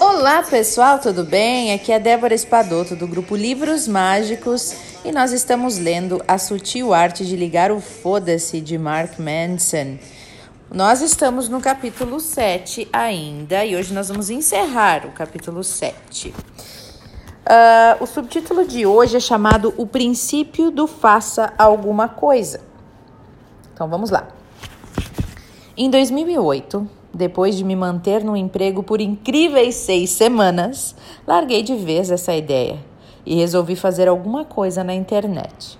Olá pessoal, tudo bem? Aqui é Débora Espadoto do grupo Livros Mágicos e nós estamos lendo A Sutil Arte de Ligar o Foda-se de Mark Manson. Nós estamos no capítulo 7 ainda e hoje nós vamos encerrar o capítulo 7. Ah, o subtítulo de hoje é chamado O Princípio do Faça Alguma Coisa. Então vamos lá. Em 2008, depois de me manter no emprego por incríveis seis semanas, larguei de vez essa ideia e resolvi fazer alguma coisa na internet.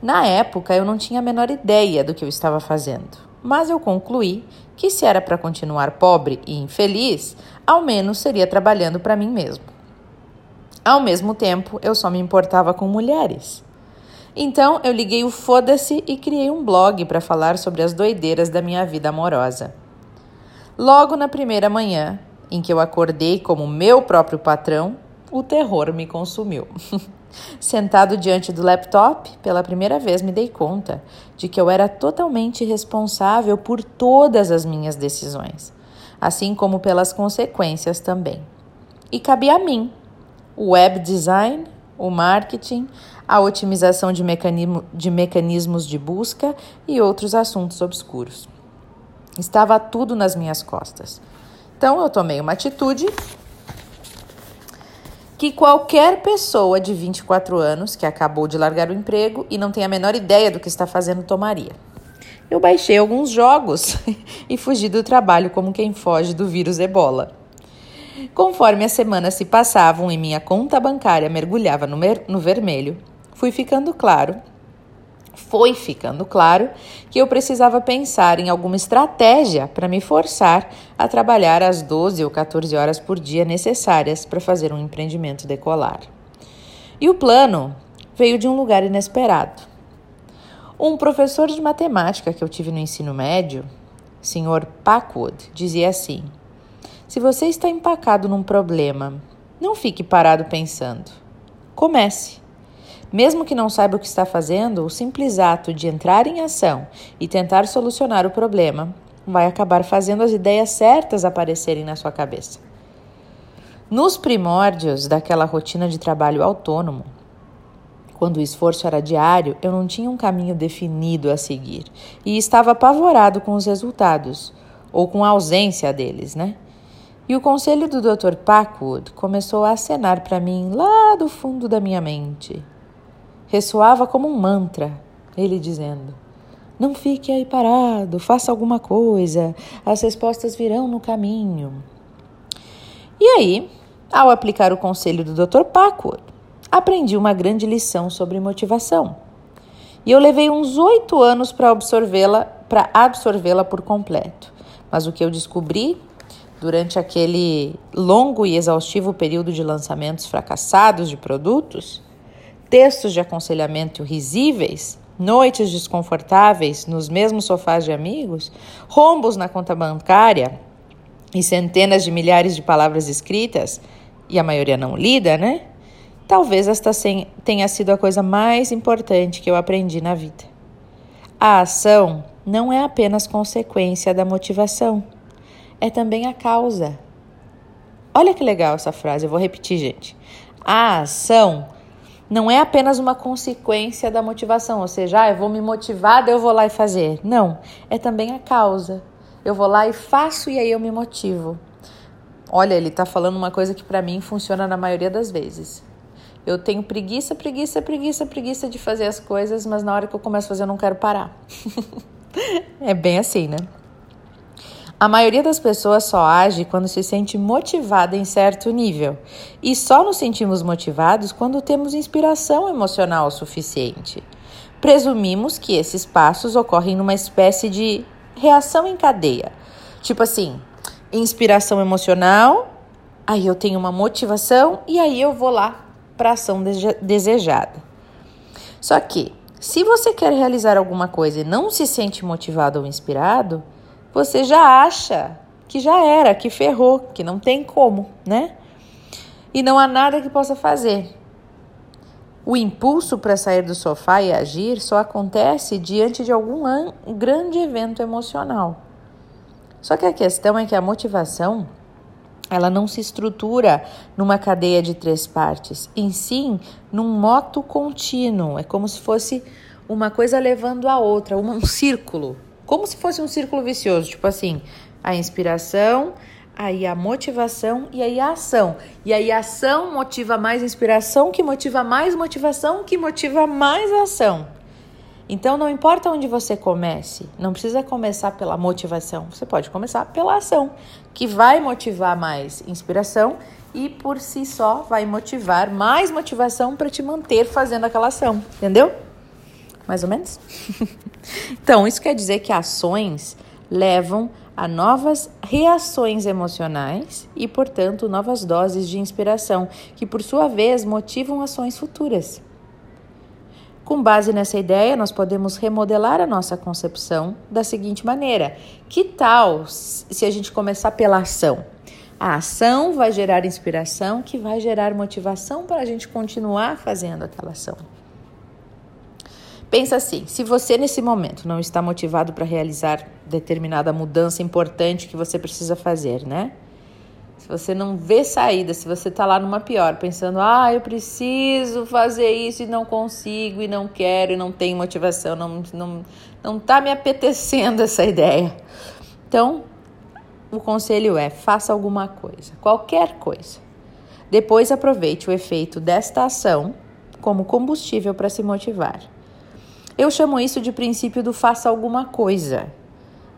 Na época, eu não tinha a menor ideia do que eu estava fazendo, mas eu concluí que se era para continuar pobre e infeliz, ao menos seria trabalhando para mim mesmo. Ao mesmo tempo, eu só me importava com mulheres. Então, eu liguei o foda-se e criei um blog para falar sobre as doideiras da minha vida amorosa. Logo na primeira manhã, em que eu acordei como meu próprio patrão, o terror me consumiu. Sentado diante do laptop, pela primeira vez me dei conta de que eu era totalmente responsável por todas as minhas decisões, assim como pelas consequências também. E cabia a mim o web design, o marketing, a otimização de, mecanismo, de mecanismos de busca e outros assuntos obscuros. Estava tudo nas minhas costas. Então eu tomei uma atitude que qualquer pessoa de 24 anos que acabou de largar o emprego e não tem a menor ideia do que está fazendo tomaria. Eu baixei alguns jogos e fugi do trabalho como quem foge do vírus ebola. Conforme as semanas se passavam e minha conta bancária mergulhava no, no vermelho, fui ficando claro, foi ficando claro que eu precisava pensar em alguma estratégia para me forçar a trabalhar as 12 ou 14 horas por dia necessárias para fazer um empreendimento decolar. E o plano veio de um lugar inesperado. Um professor de matemática que eu tive no ensino médio, Sr. Packwood, dizia assim: Se você está empacado num problema, não fique parado pensando. Comece. Mesmo que não saiba o que está fazendo, o simples ato de entrar em ação e tentar solucionar o problema vai acabar fazendo as ideias certas aparecerem na sua cabeça. Nos primórdios daquela rotina de trabalho autônomo, quando o esforço era diário, eu não tinha um caminho definido a seguir e estava apavorado com os resultados, ou com a ausência deles, né? E o conselho do Dr. Packwood começou a acenar para mim lá do fundo da minha mente. Ressoava como um mantra, ele dizendo: Não fique aí parado, faça alguma coisa, as respostas virão no caminho. E aí, ao aplicar o conselho do Dr. Packwood, aprendi uma grande lição sobre motivação. E eu levei uns oito anos para absorvê-la, para absorvê-la por completo. Mas o que eu descobri durante aquele longo e exaustivo período de lançamentos fracassados de produtos textos de aconselhamento risíveis, noites desconfortáveis nos mesmos sofás de amigos, rombos na conta bancária e centenas de milhares de palavras escritas, e a maioria não lida, né? Talvez esta tenha sido a coisa mais importante que eu aprendi na vida. A ação não é apenas consequência da motivação, é também a causa. Olha que legal essa frase, eu vou repetir, gente. A ação não é apenas uma consequência da motivação, ou seja, ah, eu vou me motivar, daí eu vou lá e fazer. Não, é também a causa. Eu vou lá e faço e aí eu me motivo. Olha, ele está falando uma coisa que para mim funciona na maioria das vezes. Eu tenho preguiça, preguiça, preguiça, preguiça de fazer as coisas, mas na hora que eu começo a fazer eu não quero parar. é bem assim, né? A maioria das pessoas só age quando se sente motivada em certo nível, e só nos sentimos motivados quando temos inspiração emocional suficiente. Presumimos que esses passos ocorrem numa espécie de reação em cadeia. Tipo assim, inspiração emocional, aí eu tenho uma motivação e aí eu vou lá para a ação desejada. Só que Se você quer realizar alguma coisa e não se sente motivado ou inspirado, você já acha que já era, que ferrou, que não tem como, né? E não há nada que possa fazer. O impulso para sair do sofá e agir só acontece diante de algum grande evento emocional. Só que a questão é que a motivação ela não se estrutura numa cadeia de três partes, em sim num moto contínuo. É como se fosse uma coisa levando a outra, um círculo. Como se fosse um círculo vicioso, tipo assim, a inspiração, aí a motivação e aí a ação. E aí a ação motiva mais inspiração, que motiva mais motivação, que motiva mais ação. Então não importa onde você comece, não precisa começar pela motivação, você pode começar pela ação, que vai motivar mais inspiração e por si só vai motivar mais motivação para te manter fazendo aquela ação, entendeu? Mais ou menos? então, isso quer dizer que ações levam a novas reações emocionais e, portanto, novas doses de inspiração, que por sua vez motivam ações futuras. Com base nessa ideia, nós podemos remodelar a nossa concepção da seguinte maneira: que tal se a gente começar pela ação? A ação vai gerar inspiração, que vai gerar motivação para a gente continuar fazendo aquela ação. Pensa assim: se você nesse momento não está motivado para realizar determinada mudança importante que você precisa fazer, né? Se você não vê saída, se você está lá numa pior, pensando, ah, eu preciso fazer isso e não consigo, e não quero, e não tenho motivação, não, não, não tá me apetecendo essa ideia. Então, o conselho é: faça alguma coisa, qualquer coisa. Depois aproveite o efeito desta ação como combustível para se motivar. Eu chamo isso de princípio do faça alguma coisa.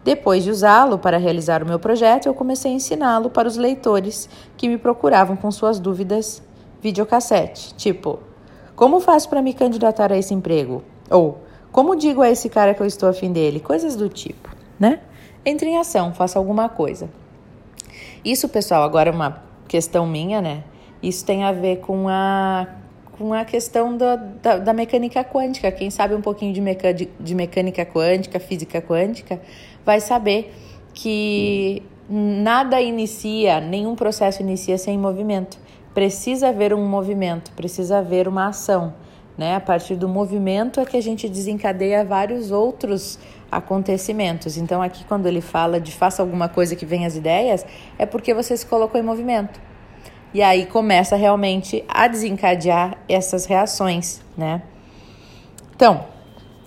Depois de usá-lo para realizar o meu projeto, eu comecei a ensiná-lo para os leitores que me procuravam com suas dúvidas videocassete, tipo: como faço para me candidatar a esse emprego? Ou como digo a esse cara que eu estou afim dele? Coisas do tipo, né? Entre em ação, faça alguma coisa. Isso, pessoal, agora é uma questão minha, né? Isso tem a ver com a com a questão da, da, da, mecânica quântica. Quem sabe um pouquinho de, meca, de, de, mecânica quântica, física quântica, vai saber que nada inicia, nenhum processo inicia sem movimento. Precisa haver um movimento, precisa haver uma ação. Né? A partir do movimento é que a gente desencadeia vários outros acontecimentos. Então, aqui, quando ele fala de faça alguma coisa que venha as ideias, é porque você se colocou em movimento. E aí começa realmente a desencadear essas reações, né? Então,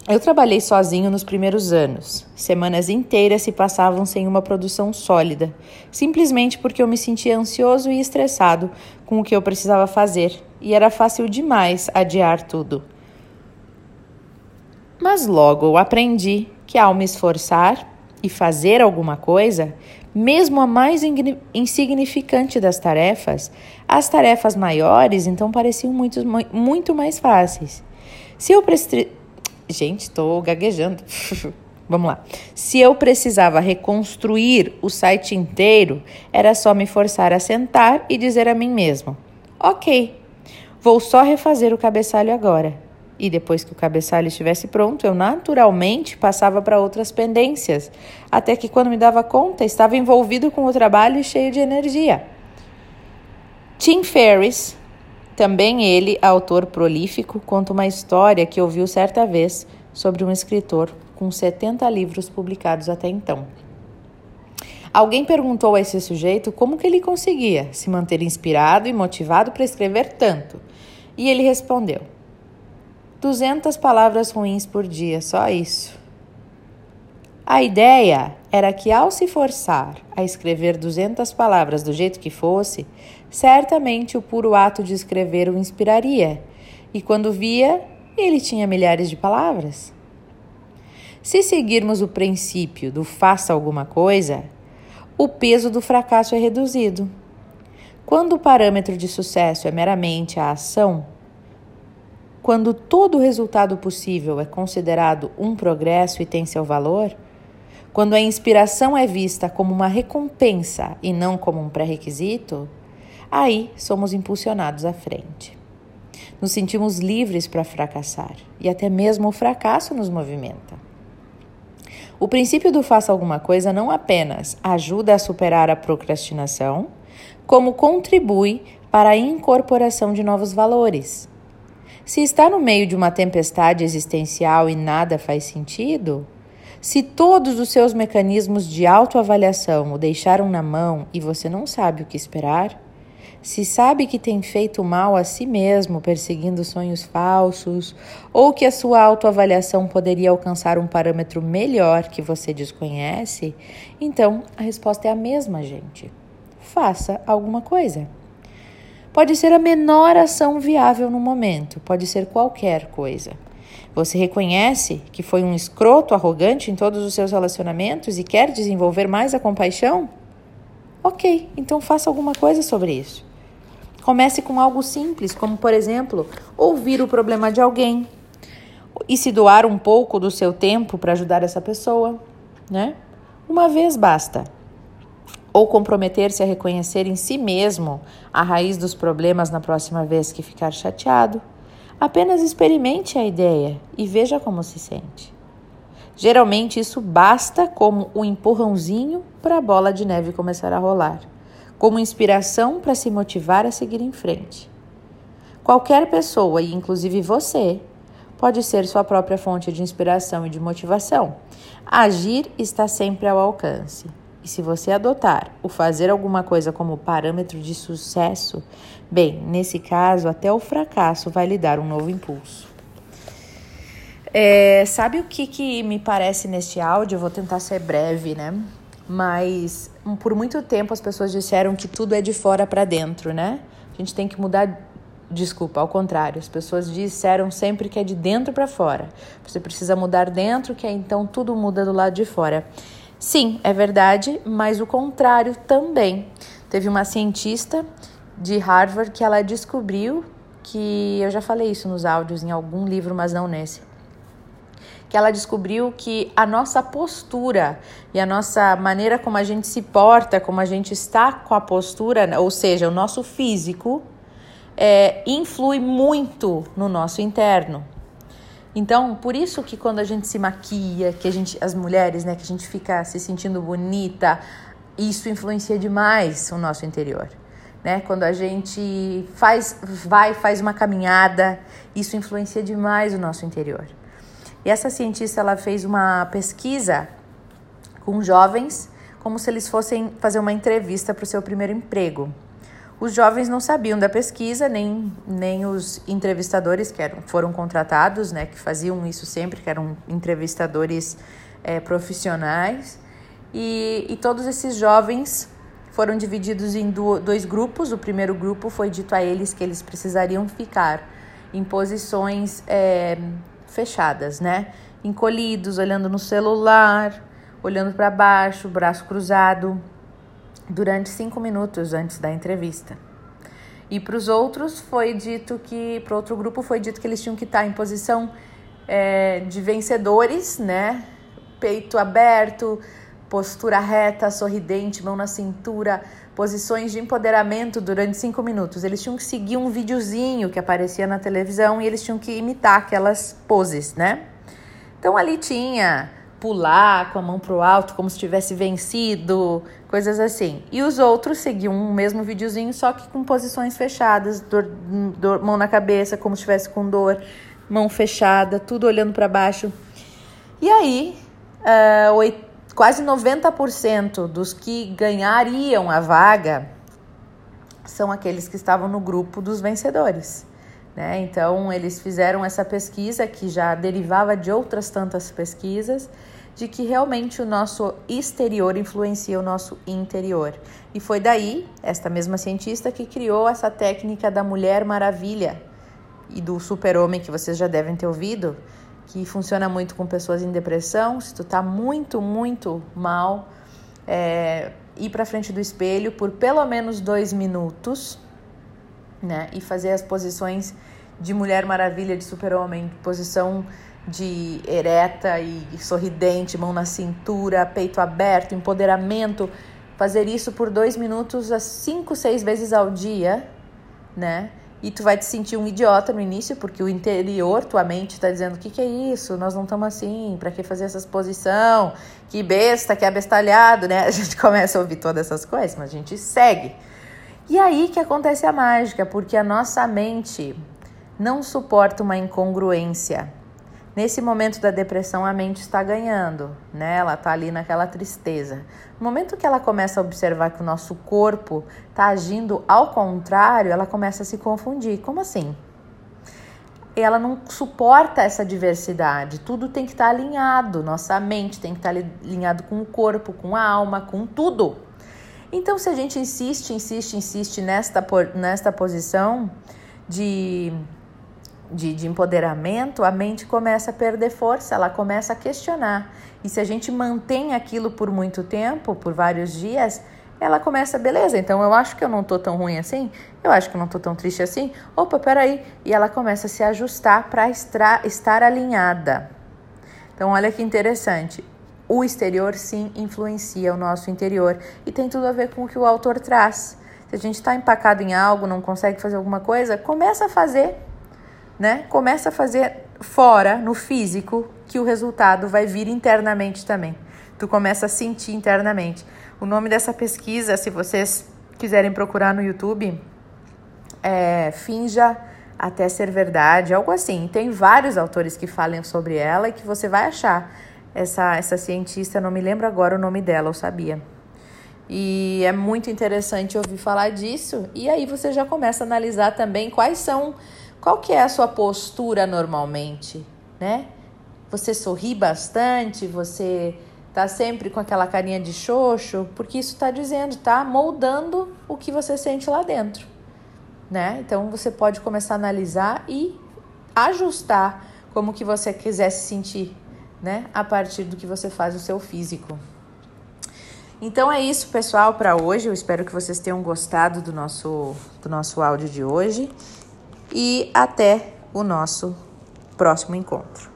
eu trabalhei sozinho nos primeiros anos. Semanas inteiras se passavam sem uma produção sólida, simplesmente porque eu me sentia ansioso e estressado com o que eu precisava fazer, e era fácil demais adiar tudo. Mas logo eu aprendi que ao me esforçar e fazer alguma coisa, mesmo a mais insignificante das tarefas, as tarefas maiores então pareciam muito, muito mais fáceis. Se eu prestri... Gente, estou gaguejando. Vamos lá. Se eu precisava reconstruir o site inteiro, era só me forçar a sentar e dizer a mim mesmo: Ok, vou só refazer o cabeçalho agora. E depois que o cabeçalho estivesse pronto, eu naturalmente passava para outras pendências, até que quando me dava conta, estava envolvido com o trabalho e cheio de energia. Tim Ferriss, também ele, autor prolífico, conta uma história que ouviu certa vez sobre um escritor com 70 livros publicados até então. Alguém perguntou a esse sujeito como que ele conseguia se manter inspirado e motivado para escrever tanto. E ele respondeu: 200 palavras ruins por dia, só isso. A ideia era que, ao se forçar a escrever 200 palavras do jeito que fosse, certamente o puro ato de escrever o inspiraria, e quando via, ele tinha milhares de palavras. Se seguirmos o princípio do faça alguma coisa, o peso do fracasso é reduzido. Quando o parâmetro de sucesso é meramente a ação, quando todo resultado possível é considerado um progresso e tem seu valor, quando a inspiração é vista como uma recompensa e não como um pré-requisito, aí somos impulsionados à frente. Nos sentimos livres para fracassar e até mesmo o fracasso nos movimenta. O princípio do faça alguma coisa não apenas ajuda a superar a procrastinação, como contribui para a incorporação de novos valores. Se está no meio de uma tempestade existencial e nada faz sentido, se todos os seus mecanismos de autoavaliação o deixaram na mão e você não sabe o que esperar, se sabe que tem feito mal a si mesmo perseguindo sonhos falsos, ou que a sua autoavaliação poderia alcançar um parâmetro melhor que você desconhece, então a resposta é a mesma, gente. Faça alguma coisa. Pode ser a menor ação viável no momento, pode ser qualquer coisa. Você reconhece que foi um escroto arrogante em todos os seus relacionamentos e quer desenvolver mais a compaixão? Ok, então faça alguma coisa sobre isso. Comece com algo simples, como por exemplo, ouvir o problema de alguém e se doar um pouco do seu tempo para ajudar essa pessoa, né? Uma vez basta. Ou comprometer-se a reconhecer em si mesmo a raiz dos problemas na próxima vez que ficar chateado. Apenas experimente a ideia e veja como se sente. Geralmente isso basta como um empurrãozinho para a bola de neve começar a rolar como inspiração para se motivar a seguir em frente. Qualquer pessoa, e inclusive você, pode ser sua própria fonte de inspiração e de motivação. Agir está sempre ao alcance. Se você adotar o fazer alguma coisa como parâmetro de sucesso, bem, nesse caso, até o fracasso vai lhe dar um novo impulso. É, sabe o que, que me parece neste áudio? Eu vou tentar ser breve, né? mas por muito tempo as pessoas disseram que tudo é de fora para dentro, né? A gente tem que mudar. Desculpa, ao contrário, as pessoas disseram sempre que é de dentro para fora. Você precisa mudar dentro, que é então tudo muda do lado de fora. Sim, é verdade, mas o contrário também. Teve uma cientista de Harvard que ela descobriu que eu já falei isso nos áudios em algum livro, mas não nesse que ela descobriu que a nossa postura e a nossa maneira como a gente se porta, como a gente está com a postura, ou seja, o nosso físico, é, influi muito no nosso interno. Então, por isso que quando a gente se maquia, que a gente, as mulheres, né, que a gente fica se sentindo bonita, isso influencia demais o nosso interior. Né? Quando a gente faz, vai, faz uma caminhada, isso influencia demais o nosso interior. E essa cientista ela fez uma pesquisa com jovens, como se eles fossem fazer uma entrevista para o seu primeiro emprego. Os jovens não sabiam da pesquisa, nem, nem os entrevistadores que eram, foram contratados, né, que faziam isso sempre, que eram entrevistadores é, profissionais. E, e todos esses jovens foram divididos em dois grupos. O primeiro grupo foi dito a eles que eles precisariam ficar em posições é, fechadas, né? Encolhidos, olhando no celular, olhando para baixo, braço cruzado, durante cinco minutos antes da entrevista. E para os outros foi dito que, para outro grupo foi dito que eles tinham que estar em posição é, de vencedores, né? Peito aberto, postura reta, sorridente, mão na cintura, posições de empoderamento durante cinco minutos. Eles tinham que seguir um videozinho que aparecia na televisão e eles tinham que imitar aquelas poses, né? Então ali tinha pular com a mão pro alto como se tivesse vencido, coisas assim. E os outros seguiam o mesmo videozinho, só que com posições fechadas, dor, dor, mão na cabeça, como se estivesse com dor, mão fechada, tudo olhando para baixo. E aí, uh, quase 90% dos que ganhariam a vaga são aqueles que estavam no grupo dos vencedores. Né? Então, eles fizeram essa pesquisa que já derivava de outras tantas pesquisas, de que realmente o nosso exterior influencia o nosso interior. E foi daí, esta mesma cientista, que criou essa técnica da Mulher Maravilha e do Super-Homem, que vocês já devem ter ouvido, que funciona muito com pessoas em depressão. Se tu tá muito, muito mal, é, ir para frente do espelho por pelo menos dois minutos, né? E fazer as posições de Mulher Maravilha, de Super-Homem, posição de ereta e sorridente, mão na cintura, peito aberto, empoderamento. Fazer isso por dois minutos, cinco, seis vezes ao dia, né? E tu vai te sentir um idiota no início, porque o interior, tua mente está dizendo: o que, que é isso? Nós não estamos assim, para que fazer essa exposição? Que besta, que abestalhado, né? A gente começa a ouvir todas essas coisas, mas a gente segue. E aí que acontece a mágica, porque a nossa mente não suporta uma incongruência. Nesse momento da depressão, a mente está ganhando, né? Ela está ali naquela tristeza. No momento que ela começa a observar que o nosso corpo está agindo ao contrário, ela começa a se confundir. Como assim? Ela não suporta essa diversidade. Tudo tem que estar tá alinhado. Nossa mente tem que estar tá alinhado com o corpo, com a alma, com tudo. Então, se a gente insiste, insiste, insiste nesta, nesta posição de de, de empoderamento, a mente começa a perder força, ela começa a questionar. E se a gente mantém aquilo por muito tempo, por vários dias, ela começa, beleza, então eu acho que eu não tô tão ruim assim, eu acho que eu não tô tão triste assim, opa, peraí. E ela começa a se ajustar para estar alinhada. Então, olha que interessante. O exterior sim influencia o nosso interior e tem tudo a ver com o que o autor traz. Se a gente está empacado em algo, não consegue fazer alguma coisa, começa a fazer né? Começa a fazer fora, no físico, que o resultado vai vir internamente também. Tu começa a sentir internamente. O nome dessa pesquisa, se vocês quiserem procurar no YouTube, é Finja até ser verdade, algo assim. Tem vários autores que falam sobre ela e que você vai achar. Essa, essa cientista, não me lembro agora o nome dela, eu sabia. E é muito interessante ouvir falar disso. E aí você já começa a analisar também quais são qual que é a sua postura normalmente, né? Você sorri bastante, você tá sempre com aquela carinha de xoxo, porque isso está dizendo, tá moldando o que você sente lá dentro, né? Então você pode começar a analisar e ajustar como que você quiser se sentir, né? A partir do que você faz o seu físico. Então é isso, pessoal, para hoje. Eu espero que vocês tenham gostado do nosso, do nosso áudio de hoje e até o nosso próximo encontro.